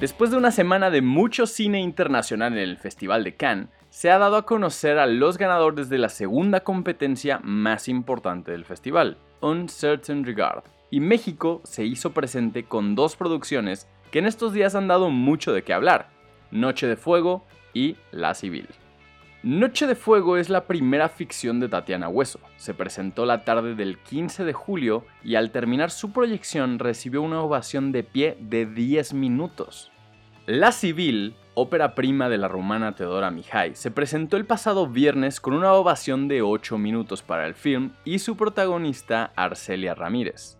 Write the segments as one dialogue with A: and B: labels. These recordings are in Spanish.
A: Después de una semana de mucho cine internacional en el Festival de Cannes, se ha dado a conocer a los ganadores de la segunda competencia más importante del festival, Uncertain Regard, y México se hizo presente con dos producciones que en estos días han dado mucho de qué hablar, Noche de Fuego y La Civil. Noche de Fuego es la primera ficción de Tatiana Hueso. Se presentó la tarde del 15 de julio y al terminar su proyección recibió una ovación de pie de 10 minutos. La Civil, ópera prima de la rumana Teodora Mihai, se presentó el pasado viernes con una ovación de 8 minutos para el film y su protagonista Arcelia Ramírez.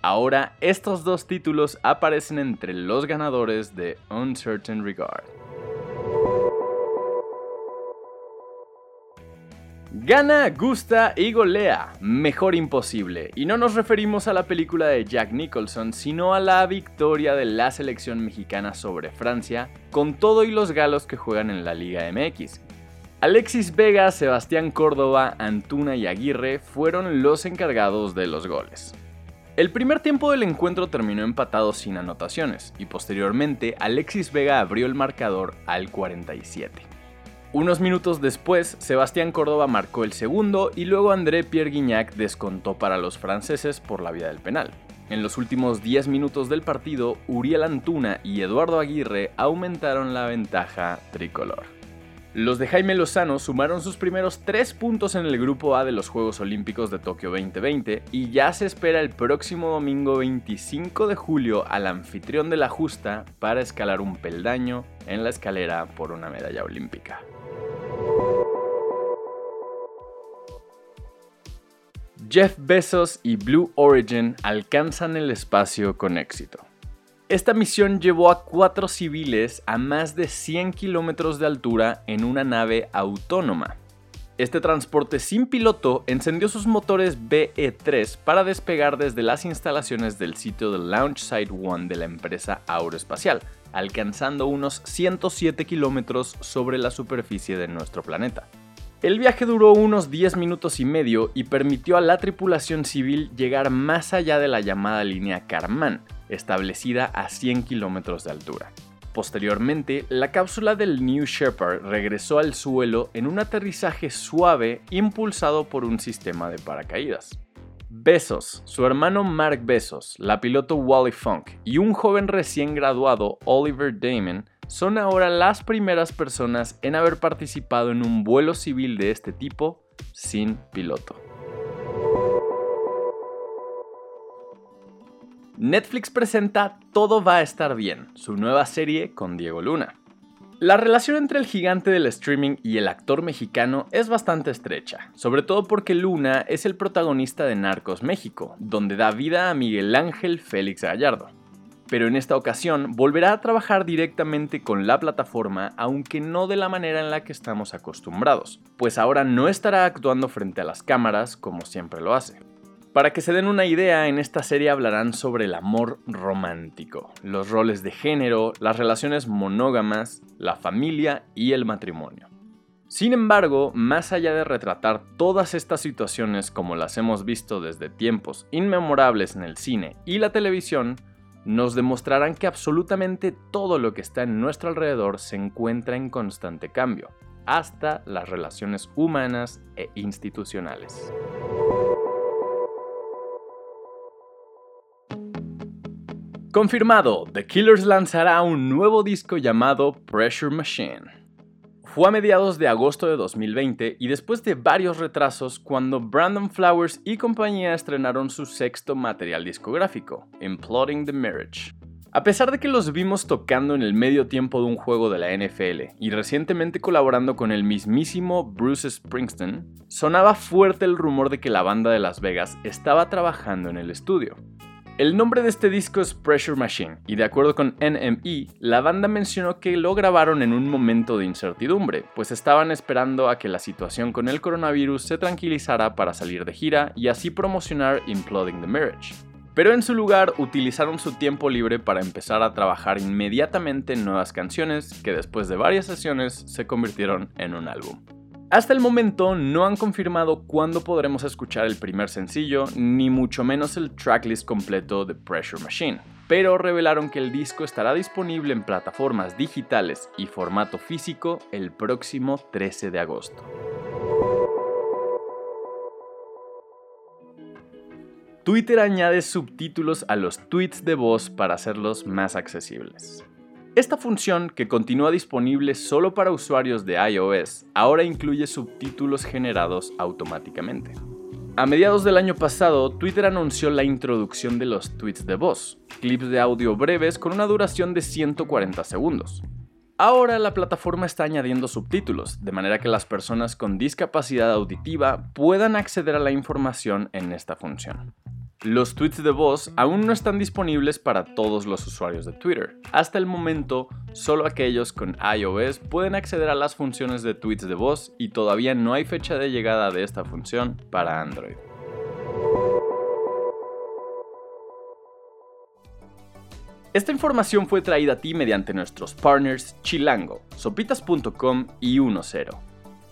A: Ahora estos dos títulos aparecen entre los ganadores de Uncertain Regard. Gana, gusta y golea. Mejor imposible. Y no nos referimos a la película de Jack Nicholson, sino a la victoria de la selección mexicana sobre Francia, con todo y los galos que juegan en la Liga MX. Alexis Vega, Sebastián Córdoba, Antuna y Aguirre fueron los encargados de los goles. El primer tiempo del encuentro terminó empatado sin anotaciones y posteriormente Alexis Vega abrió el marcador al 47. Unos minutos después, Sebastián Córdoba marcó el segundo y luego André Pierre Guignac descontó para los franceses por la vía del penal. En los últimos 10 minutos del partido, Uriel Antuna y Eduardo Aguirre aumentaron la ventaja tricolor. Los de Jaime Lozano sumaron sus primeros 3 puntos en el Grupo A de los Juegos Olímpicos de Tokio 2020 y ya se espera el próximo domingo 25 de julio al anfitrión de la justa para escalar un peldaño en la escalera por una medalla olímpica. Jeff Bezos y Blue Origin alcanzan el espacio con éxito. Esta misión llevó a cuatro civiles a más de 100 kilómetros de altura en una nave autónoma. Este transporte sin piloto encendió sus motores BE-3 para despegar desde las instalaciones del sitio de Launch Site 1 de la empresa Aeroespacial, alcanzando unos 107 kilómetros sobre la superficie de nuestro planeta. El viaje duró unos 10 minutos y medio y permitió a la tripulación civil llegar más allá de la llamada línea Karman, establecida a 100 kilómetros de altura. Posteriormente, la cápsula del New Shepard regresó al suelo en un aterrizaje suave impulsado por un sistema de paracaídas. Besos, su hermano Mark Besos, la piloto Wally Funk y un joven recién graduado Oliver Damon son ahora las primeras personas en haber participado en un vuelo civil de este tipo sin piloto. Netflix presenta Todo va a estar bien, su nueva serie con Diego Luna. La relación entre el gigante del streaming y el actor mexicano es bastante estrecha, sobre todo porque Luna es el protagonista de Narcos México, donde da vida a Miguel Ángel Félix Gallardo pero en esta ocasión volverá a trabajar directamente con la plataforma, aunque no de la manera en la que estamos acostumbrados, pues ahora no estará actuando frente a las cámaras como siempre lo hace. Para que se den una idea, en esta serie hablarán sobre el amor romántico, los roles de género, las relaciones monógamas, la familia y el matrimonio. Sin embargo, más allá de retratar todas estas situaciones como las hemos visto desde tiempos inmemorables en el cine y la televisión, nos demostrarán que absolutamente todo lo que está en nuestro alrededor se encuentra en constante cambio, hasta las relaciones humanas e institucionales. Confirmado, The Killers lanzará un nuevo disco llamado Pressure Machine. Fue a mediados de agosto de 2020 y después de varios retrasos cuando Brandon Flowers y compañía estrenaron su sexto material discográfico, Imploding the Marriage. A pesar de que los vimos tocando en el medio tiempo de un juego de la NFL y recientemente colaborando con el mismísimo Bruce Springsteen, sonaba fuerte el rumor de que la banda de Las Vegas estaba trabajando en el estudio. El nombre de este disco es Pressure Machine, y de acuerdo con NME, la banda mencionó que lo grabaron en un momento de incertidumbre, pues estaban esperando a que la situación con el coronavirus se tranquilizara para salir de gira y así promocionar Imploding the Marriage. Pero en su lugar utilizaron su tiempo libre para empezar a trabajar inmediatamente en nuevas canciones que después de varias sesiones se convirtieron en un álbum. Hasta el momento no han confirmado cuándo podremos escuchar el primer sencillo, ni mucho menos el tracklist completo de Pressure Machine. pero revelaron que el disco estará disponible en plataformas digitales y formato físico el próximo 13 de agosto. Twitter añade subtítulos a los tweets de voz para hacerlos más accesibles. Esta función, que continúa disponible solo para usuarios de iOS, ahora incluye subtítulos generados automáticamente. A mediados del año pasado, Twitter anunció la introducción de los tweets de voz, clips de audio breves con una duración de 140 segundos. Ahora la plataforma está añadiendo subtítulos, de manera que las personas con discapacidad auditiva puedan acceder a la información en esta función. Los tweets de voz aún no están disponibles para todos los usuarios de Twitter. Hasta el momento, solo aquellos con iOS pueden acceder a las funciones de tweets de voz y todavía no hay fecha de llegada de esta función para Android. Esta información fue traída a ti mediante nuestros partners Chilango, sopitas.com y 10.